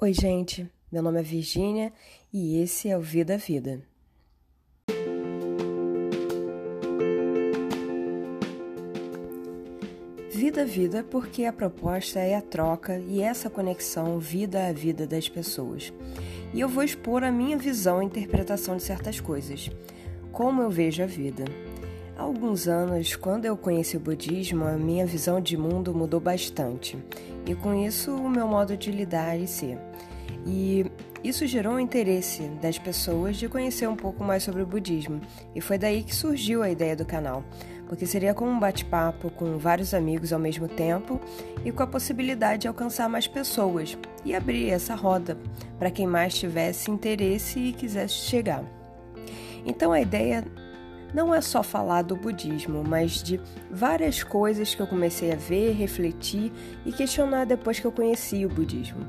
Oi, gente. Meu nome é Virgínia e esse é o Vida Vida. Vida Vida porque a proposta é a troca e essa conexão vida a vida das pessoas. E eu vou expor a minha visão e interpretação de certas coisas, como eu vejo a vida. Há alguns anos, quando eu conheci o budismo, a minha visão de mundo mudou bastante, e com isso o meu modo de lidar e ser. E isso gerou o interesse das pessoas de conhecer um pouco mais sobre o budismo, e foi daí que surgiu a ideia do canal, porque seria como um bate-papo com vários amigos ao mesmo tempo e com a possibilidade de alcançar mais pessoas e abrir essa roda para quem mais tivesse interesse e quisesse chegar. Então a ideia não é só falar do budismo, mas de várias coisas que eu comecei a ver, refletir e questionar depois que eu conheci o budismo.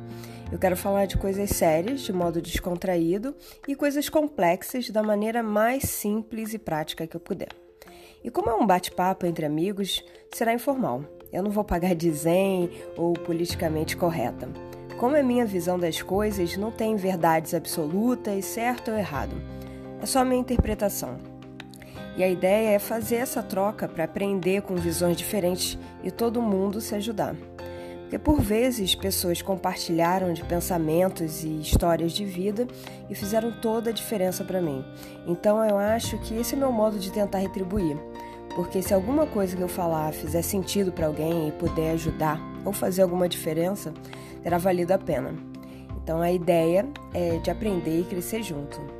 Eu quero falar de coisas sérias, de modo descontraído, e coisas complexas da maneira mais simples e prática que eu puder. E como é um bate-papo entre amigos, será informal. Eu não vou pagar de zen ou politicamente correta. Como é minha visão das coisas, não tem verdades absolutas, certo ou errado. É só minha interpretação. E a ideia é fazer essa troca para aprender com visões diferentes e todo mundo se ajudar. Porque por vezes pessoas compartilharam de pensamentos e histórias de vida e fizeram toda a diferença para mim. Então eu acho que esse é meu modo de tentar retribuir. Porque se alguma coisa que eu falar fizer sentido para alguém e puder ajudar ou fazer alguma diferença, terá valido a pena. Então a ideia é de aprender e crescer junto.